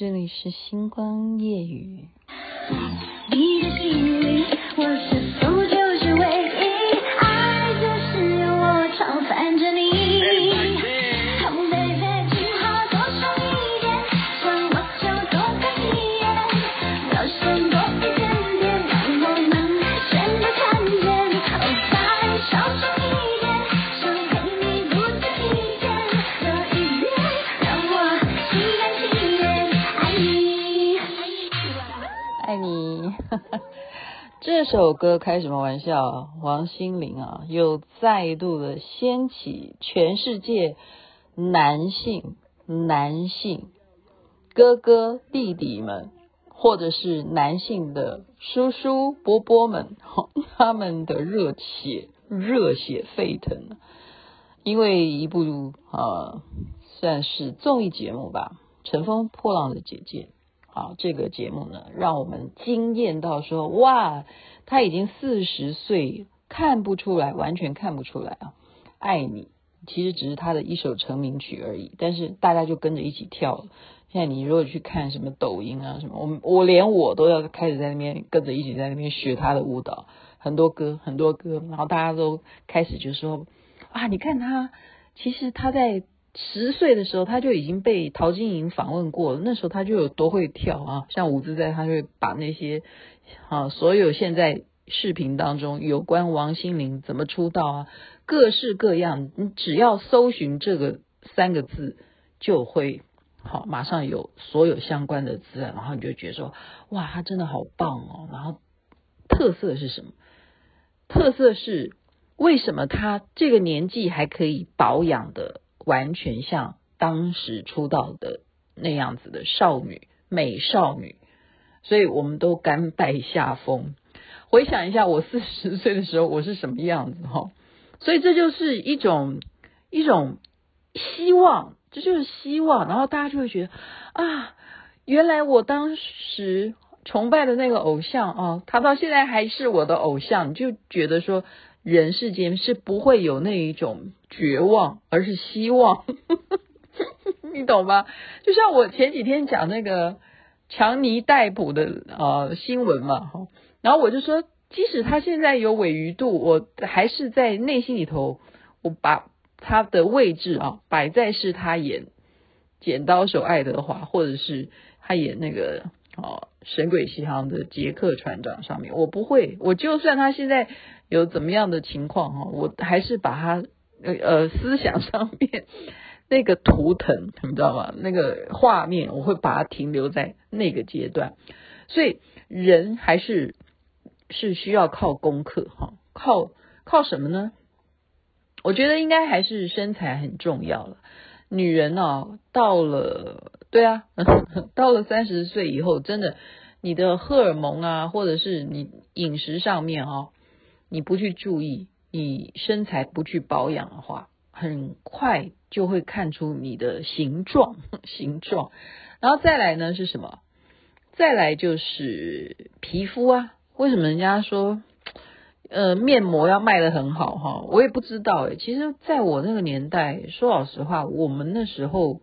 这里是星光夜雨。你的心里，我是这首歌开什么玩笑？王心凌啊，又再度的掀起全世界男性、男性哥哥弟弟们，或者是男性的叔叔伯伯们，他们的热血、热血沸腾。因为一部呃，算是综艺节目吧，《乘风破浪的姐姐》。啊，这个节目呢，让我们惊艳到说，哇，他已经四十岁，看不出来，完全看不出来啊！爱你其实只是他的一首成名曲而已，但是大家就跟着一起跳了。现在你如果去看什么抖音啊什么，我我连我都要开始在那边跟着一起在那边学他的舞蹈，很多歌很多歌，然后大家都开始就说啊，你看他，其实他在。十岁的时候，他就已经被陶晶莹访问过了。那时候他就有多会跳啊！像舞自在，他就会把那些啊，所有现在视频当中有关王心凌怎么出道啊，各式各样，你只要搜寻这个三个字，就会好，马上有所有相关的资料，然后你就觉得说，哇，他真的好棒哦！然后特色是什么？特色是为什么他这个年纪还可以保养的？完全像当时出道的那样子的少女，美少女，所以我们都甘拜下风。回想一下，我四十岁的时候，我是什么样子哈？所以这就是一种一种希望，这就是希望。然后大家就会觉得啊，原来我当时崇拜的那个偶像啊，他到现在还是我的偶像，就觉得说。人世间是不会有那一种绝望，而是希望，你懂吗？就像我前几天讲那个强尼戴普的呃新闻嘛，哈然后我就说，即使他现在有鮪鱼度，我还是在内心里头，我把他的位置啊摆在是他演剪刀手爱德华，或者是他演那个哦神鬼奇航的杰克船长上面，我不会，我就算他现在。有怎么样的情况哈，我还是把它呃呃思想上面那个图腾，你知道吗？那个画面，我会把它停留在那个阶段。所以人还是是需要靠功课哈，靠靠什么呢？我觉得应该还是身材很重要了。女人哦，到了对啊，到了三十岁以后，真的你的荷尔蒙啊，或者是你饮食上面哈。你不去注意，你身材不去保养的话，很快就会看出你的形状，形状。然后再来呢是什么？再来就是皮肤啊。为什么人家说，呃，面膜要卖得很好哈？我也不知道诶。其实，在我那个年代，说老实话，我们那时候，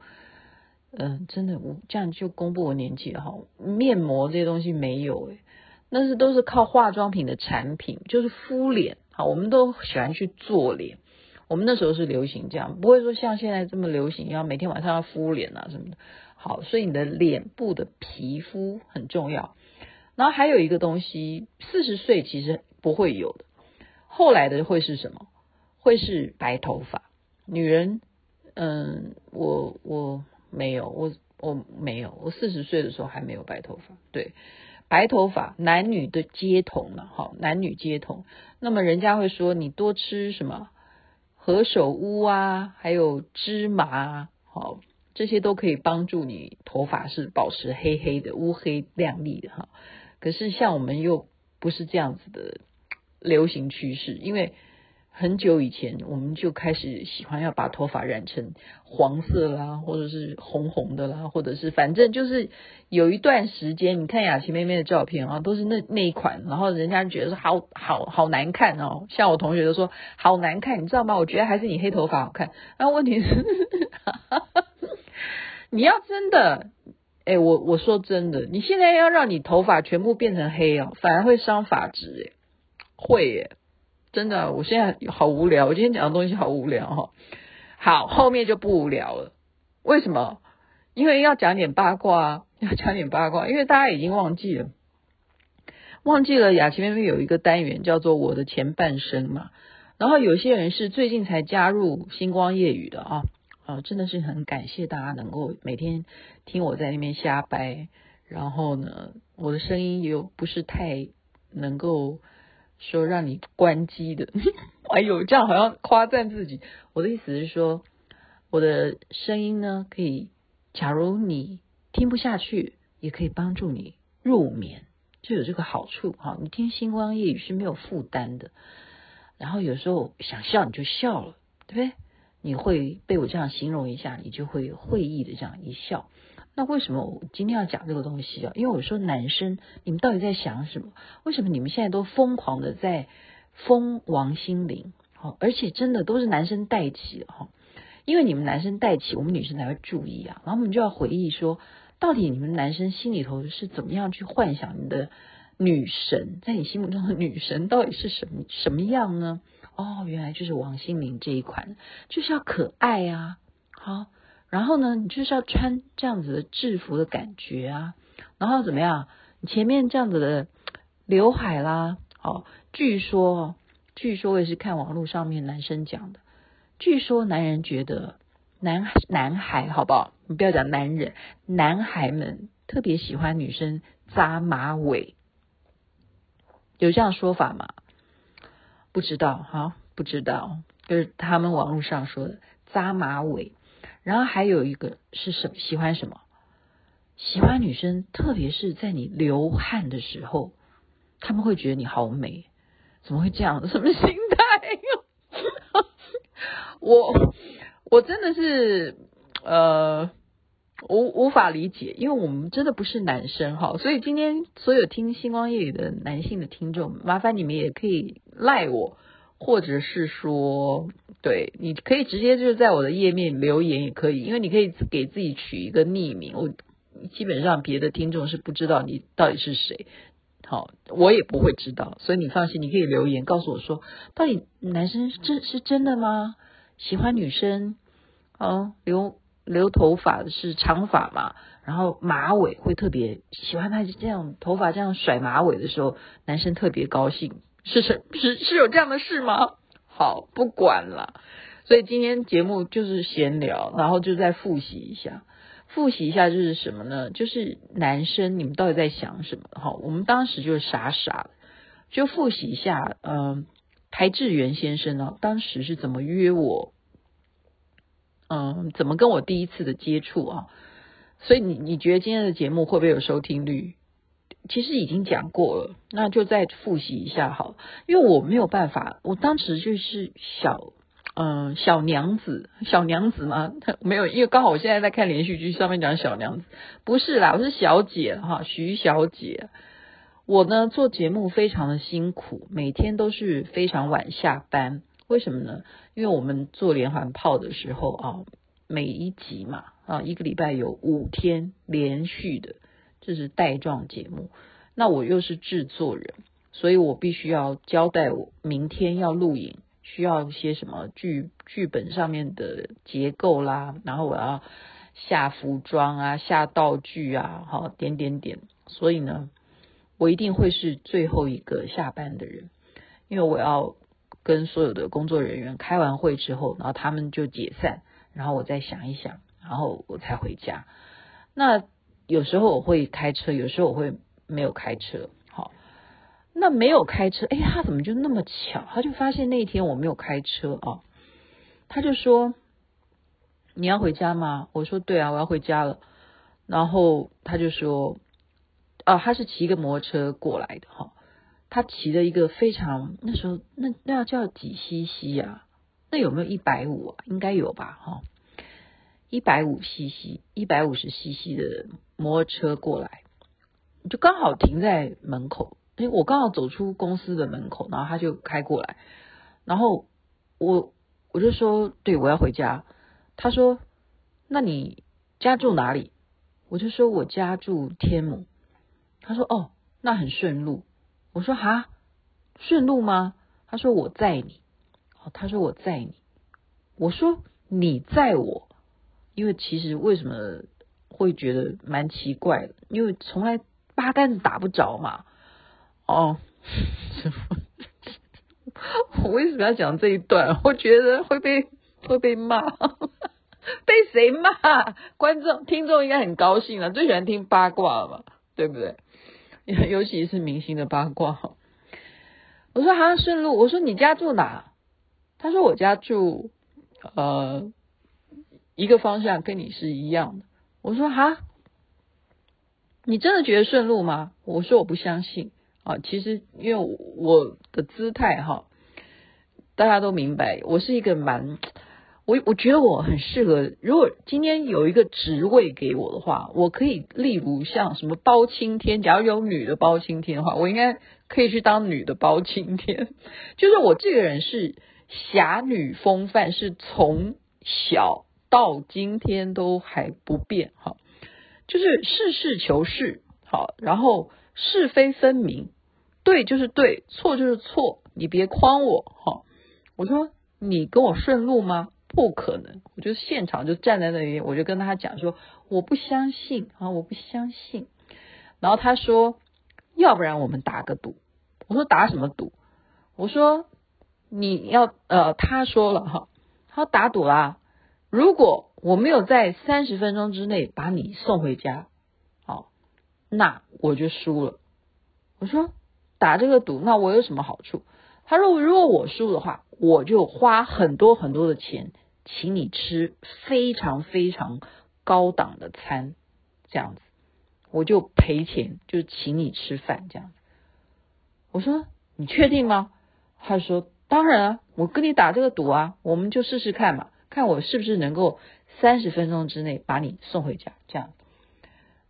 嗯、真的，我这样就公布我年纪了哈。面膜这些东西没有诶。那是都是靠化妆品的产品，就是敷脸。好，我们都喜欢去做脸。我们那时候是流行这样，不会说像现在这么流行，要每天晚上要敷脸啊什么的。好，所以你的脸部的皮肤很重要。然后还有一个东西，四十岁其实不会有的，后来的会是什么？会是白头发。女人，嗯，我我没有，我我没有，我四十岁的时候还没有白头发。对。白头发，男女的皆同了，哈，男女皆同。那么人家会说，你多吃什么何首乌啊，还有芝麻，好，这些都可以帮助你头发是保持黑黑的、乌黑亮丽的哈。可是像我们又不是这样子的流行趋势，因为。很久以前，我们就开始喜欢要把头发染成黄色啦，或者是红红的啦，或者是反正就是有一段时间，你看雅琪妹妹的照片啊，都是那那一款，然后人家觉得说好好好难看哦，像我同学都说好难看，你知道吗？我觉得还是你黑头发好看。那问题是，你要真的哎，我我说真的，你现在要让你头发全部变成黑哦，反而会伤发质，哎，会耶，真的，我现在好无聊，我今天讲的东西好无聊哈。好，后面就不无聊了，为什么？因为要讲点八卦，要讲点八卦，因为大家已经忘记了，忘记了雅琪妹妹有一个单元叫做我的前半生嘛，然后有些人是最近才加入星光夜语的啊。啊，真的是很感谢大家能够每天听我在那边瞎掰，然后呢，我的声音又不是太能够说让你关机的。哎呦，这样好像夸赞自己。我的意思是说，我的声音呢，可以，假如你听不下去，也可以帮助你入眠，就有这个好处哈。你听星光夜语是没有负担的，然后有时候想笑你就笑了，对不对？你会被我这样形容一下，你就会会意的这样一笑。那为什么我今天要讲这个东西啊？因为我说男生，你们到底在想什么？为什么你们现在都疯狂的在封王心凌？好，而且真的都是男生带起的哈，因为你们男生带起，我们女生才会注意啊。然后我们就要回忆说，到底你们男生心里头是怎么样去幻想你的女神，在你心目中的女神到底是什么什么样呢？哦，原来就是王心凌这一款，就是要可爱啊，好，然后呢，你就是要穿这样子的制服的感觉啊，然后怎么样？你前面这样子的刘海啦，哦，据说，据说我也是看网络上面男生讲的，据说男人觉得男男孩好不好？你不要讲男人，男孩们特别喜欢女生扎马尾，有这样说法吗？不知道哈，不知道，就是他们网络上说的扎马尾，然后还有一个是什么？喜欢什么？喜欢女生，特别是在你流汗的时候，他们会觉得你好美。怎么会这样？什么心态？我我真的是呃无无法理解，因为我们真的不是男生哈，所以今天所有听星光夜语的男性的听众，麻烦你们也可以。赖我，或者是说，对，你可以直接就是在我的页面留言也可以，因为你可以给自己取一个匿名，我基本上别的听众是不知道你到底是谁，好，我也不会知道，所以你放心，你可以留言告诉我说，到底男生这是真的吗？喜欢女生，哦，留留头发是长发嘛，然后马尾会特别喜欢他这样头发这样甩马尾的时候，男生特别高兴。是是是是有这样的事吗？好，不管了。所以今天节目就是闲聊，然后就再复习一下，复习一下就是什么呢？就是男生你们到底在想什么？哈，我们当时就是傻傻的，就复习一下。嗯、台志远先生呢，当时是怎么约我？嗯、怎么跟我第一次的接触啊？所以你你觉得今天的节目会不会有收听率？其实已经讲过了，那就再复习一下好，因为我没有办法，我当时就是小，嗯、小娘子，小娘子吗？没有，因为刚好我现在在看连续剧，上面讲小娘子，不是啦，我是小姐哈，徐小姐。我呢做节目非常的辛苦，每天都是非常晚下班，为什么呢？因为我们做连环炮的时候啊，每一集嘛啊，一个礼拜有五天连续的。这是带状节目，那我又是制作人，所以我必须要交代我明天要录影，需要一些什么剧剧本上面的结构啦，然后我要下服装啊，下道具啊，好点点点，所以呢，我一定会是最后一个下班的人，因为我要跟所有的工作人员开完会之后，然后他们就解散，然后我再想一想，然后我才回家。那。有时候我会开车，有时候我会没有开车。好，那没有开车，哎，他怎么就那么巧？他就发现那一天我没有开车啊，他就说：“你要回家吗？”我说：“对啊，我要回家了。”然后他就说：“哦，他是骑一个摩托车过来的哈，他骑了一个非常那时候那那要叫几 CC 啊？那有没有一百五啊？应该有吧？哈。”一百五 CC，一百五十 CC 的摩托车过来，就刚好停在门口。哎，我刚好走出公司的门口，然后他就开过来，然后我我就说，对，我要回家。他说，那你家住哪里？我就说我家住天母。他说哦，那很顺路。我说哈，顺路吗？他说我载你。哦，他说我载你。我说你载我，因为其实为什么会觉得蛮奇怪的？因为从来八竿子打不着嘛。哦，我为什么要讲这一段？我觉得会被会被骂，被谁骂？观众听众应该很高兴啊，最喜欢听八卦了嘛，对不对？尤其是明星的八卦。我说好像顺路。我说你家住哪？他说我家住。呃，一个方向跟你是一样的。我说哈，你真的觉得顺路吗？我说我不相信啊。其实因为我的姿态哈，大家都明白，我是一个蛮，我我觉得我很适合。如果今天有一个职位给我的话，我可以例如像什么包青天，假如有女的包青天的话，我应该可以去当女的包青天。就是我这个人是。侠女风范是从小到今天都还不变哈，就是实事求是好，然后是非分明，对就是对，错就是错，你别诓我哈。我说你跟我顺路吗？不可能，我就现场就站在那里，我就跟他讲说我不相信啊，我不相信。然后他说，要不然我们打个赌。我说打什么赌？我说。你要呃，他说了哈，他打赌啦。如果我没有在三十分钟之内把你送回家，好，那我就输了。我说打这个赌，那我有什么好处？他说如果我输的话，我就花很多很多的钱请你吃非常非常高档的餐，这样子，我就赔钱，就请你吃饭这样子。我说你确定吗？他说。当然啊，我跟你打这个赌啊，我们就试试看嘛，看我是不是能够三十分钟之内把你送回家。这样，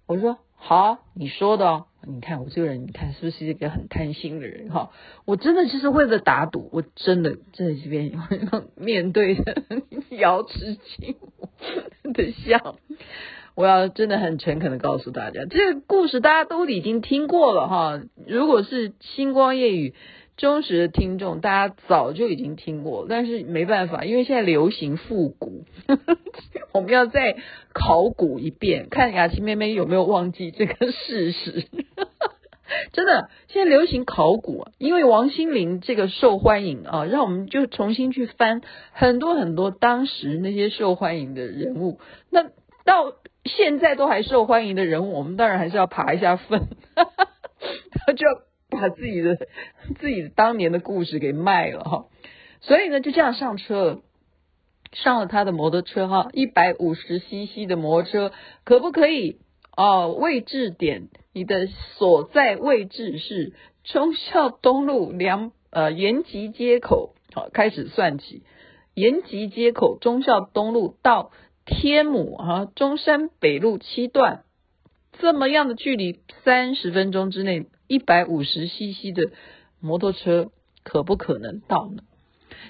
我说好，你说的哦。你看我这个人，你看是不是一个很贪心的人哈？我真的就是为了打赌，我真的在这边面对着瑶池金吾的笑，我要真的很诚恳的告诉大家，这个故事大家都已经听过了哈。如果是星光夜雨。忠实的听众，大家早就已经听过，但是没办法，因为现在流行复古，我们要再考古一遍，看雅琪妹妹有没有忘记这个事实。真的，现在流行考古，因为王心凌这个受欢迎啊，让我们就重新去翻很多很多当时那些受欢迎的人物。那到现在都还受欢迎的人物，我们当然还是要爬一下粪，就。把自己的自己当年的故事给卖了哈，所以呢就这样上车了，上了他的摩托车哈，一百五十 CC 的摩托车可不可以？哦，位置点，你的所在位置是忠孝东路两呃延吉街口，好，开始算起，延吉街口忠孝东路到天母啊中山北路七段，这么样的距离，三十分钟之内。一百五十 CC 的摩托车可不可能到呢？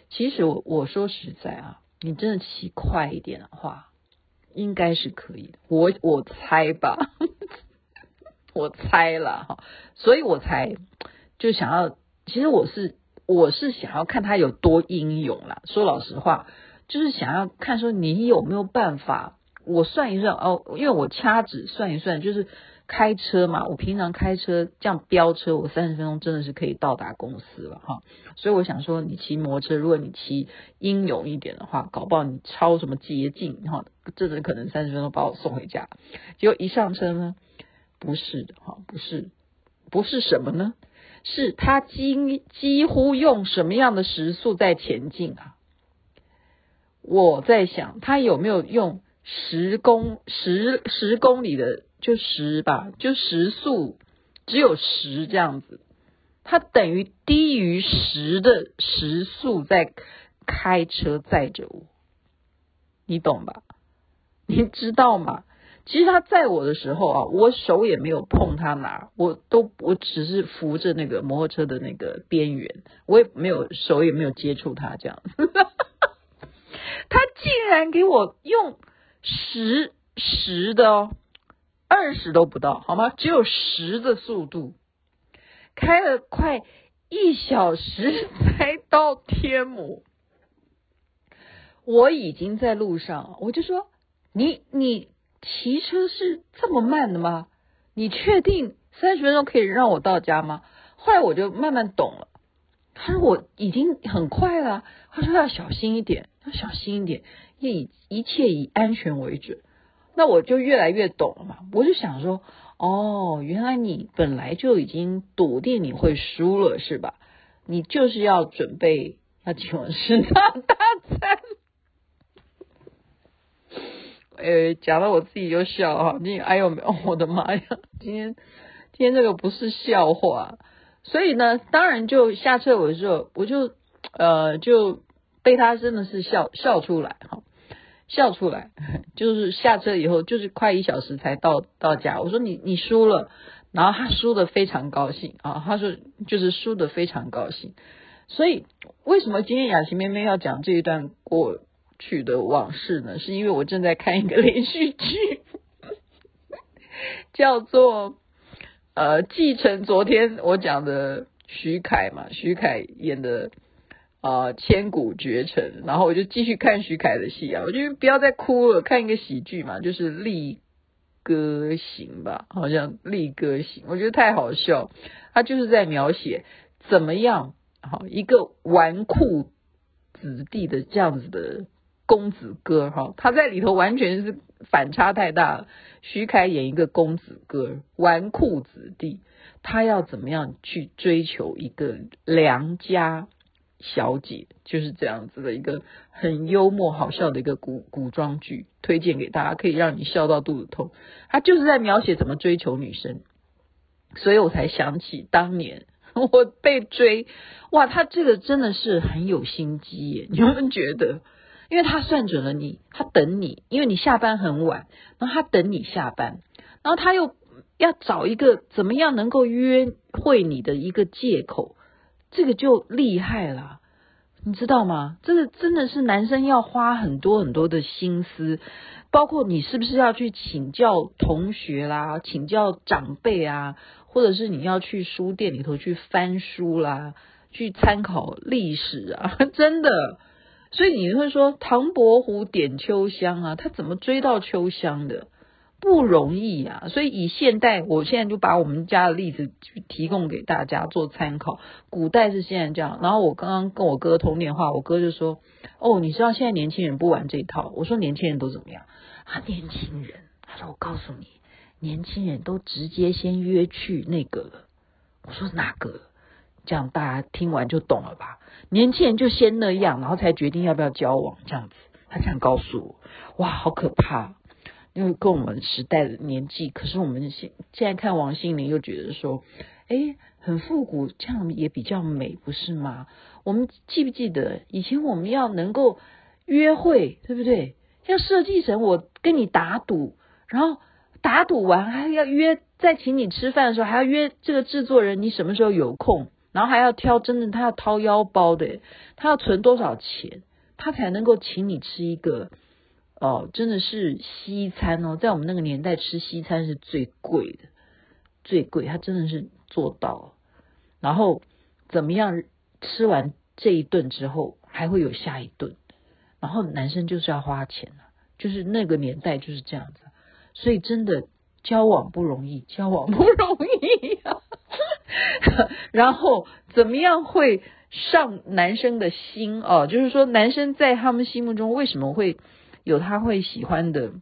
其实我我说实在啊，你真的骑快一点的话，应该是可以的。我我猜吧，我猜了哈，所以我才就想要。其实我是我是想要看他有多英勇啦。说老实话，就是想要看说你有没有办法。我算一算哦，因为我掐指算一算，就是。开车嘛，我平常开车这样飙车，我三十分钟真的是可以到达公司了哈。所以我想说，你骑摩托车，如果你骑英勇一点的话，搞不好你超什么捷径哈，这个可能三十分钟把我送回家。结果一上车呢，不是的哈，不是，不是什么呢？是他几几乎用什么样的时速在前进啊？我在想，他有没有用十公十十公里的？就十吧，就时速只有十这样子，它等于低于十的时速在开车载着我，你懂吧？你知道吗？其实他载我的时候啊，我手也没有碰他哪，我都我只是扶着那个摩托车的那个边缘，我也没有手也没有接触他这样，他竟然给我用十十的哦。二十都不到，好吗？只有十的速度，开了快一小时才到天母。我已经在路上，我就说你你骑车是这么慢的吗？你确定三十分钟可以让我到家吗？后来我就慢慢懂了。他说我已经很快了，他说要小心一点，要小心一点，以一切以安全为准。那我就越来越懂了嘛，我就想说，哦，原来你本来就已经笃定你会输了是吧？你就是要准备要请我吃大大餐。呃，讲到我自己就笑哈，你哎呦，我的妈呀，今天今天这个不是笑话。所以呢，当然就下车我就我就呃就被他真的是笑笑出来哈，笑出来，就是下车以后就是快一小时才到到家。我说你你输了，然后他输的非常高兴啊，他说就是输的非常高兴。所以为什么今天雅琪妹妹要讲这一段过去的往事呢？是因为我正在看一个连续剧，叫做。呃，继承昨天我讲的徐凯嘛，徐凯演的啊《千古绝尘》，然后我就继续看徐凯的戏啊，我就不要再哭了，看一个喜剧嘛，就是《力歌行》吧，好像《力歌行》，我觉得太好笑，他就是在描写怎么样，好一个纨绔子弟的这样子的。公子哥哈，他在里头完全是反差太大了。徐凯演一个公子哥，纨绔子弟，他要怎么样去追求一个良家小姐，就是这样子的一个很幽默好笑的一个古古装剧，推荐给大家，可以让你笑到肚子痛。他就是在描写怎么追求女生，所以我才想起当年我被追，哇，他这个真的是很有心机耶，你们觉得？因为他算准了你，他等你，因为你下班很晚，然后他等你下班，然后他又要找一个怎么样能够约会你的一个借口，这个就厉害了，你知道吗？这个真的是男生要花很多很多的心思，包括你是不是要去请教同学啦，请教长辈啊，或者是你要去书店里头去翻书啦，去参考历史啊，真的。所以你会说唐伯虎点秋香啊，他怎么追到秋香的？不容易啊！所以以现代，我现在就把我们家的例子提供给大家做参考。古代是现在这样，然后我刚刚跟我哥通电话，我哥就说：“哦，你知道现在年轻人不玩这一套。”我说：“年轻人都怎么样？”他年轻人，他说：“我告诉你，年轻人都直接先约去那个了。”我说：“哪个？”这样大家听完就懂了吧？年轻人就先那样，然后才决定要不要交往，这样子。他这样告诉我，哇，好可怕！因为跟我们时代的年纪，可是我们现现在看王心凌又觉得说，哎，很复古，这样也比较美，不是吗？我们记不记得以前我们要能够约会，对不对？要设计成我跟你打赌，然后打赌完还要约，再请你吃饭的时候还要约这个制作人，你什么时候有空？然后还要挑，真的他要掏腰包的，他要存多少钱，他才能够请你吃一个哦，真的是西餐哦，在我们那个年代吃西餐是最贵的，最贵，他真的是做到了。然后怎么样吃完这一顿之后，还会有下一顿，然后男生就是要花钱啊，就是那个年代就是这样子，所以真的交往不容易，交往不 容易啊。然后怎么样会上男生的心哦？就是说，男生在他们心目中为什么会有他会喜欢的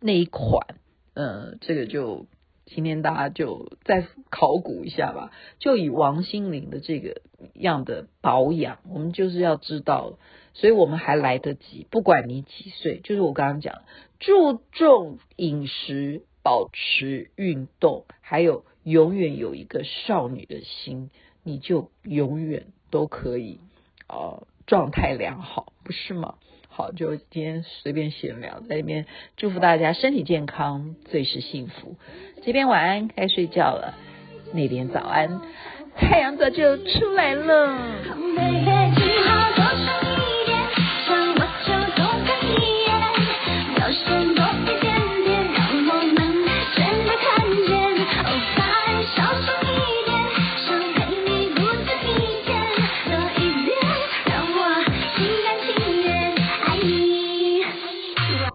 那一款？呃，这个就今天大家就再考古一下吧。就以王心凌的这个样的保养，我们就是要知道，所以我们还来得及。不管你几岁，就是我刚刚讲，注重饮食、保持运动，还有。永远有一个少女的心，你就永远都可以呃状态良好，不是吗？好，就今天随便闲聊，在这边祝福大家身体健康，最是幸福。这边晚安，该睡觉了。那边早安，太阳早就出来了。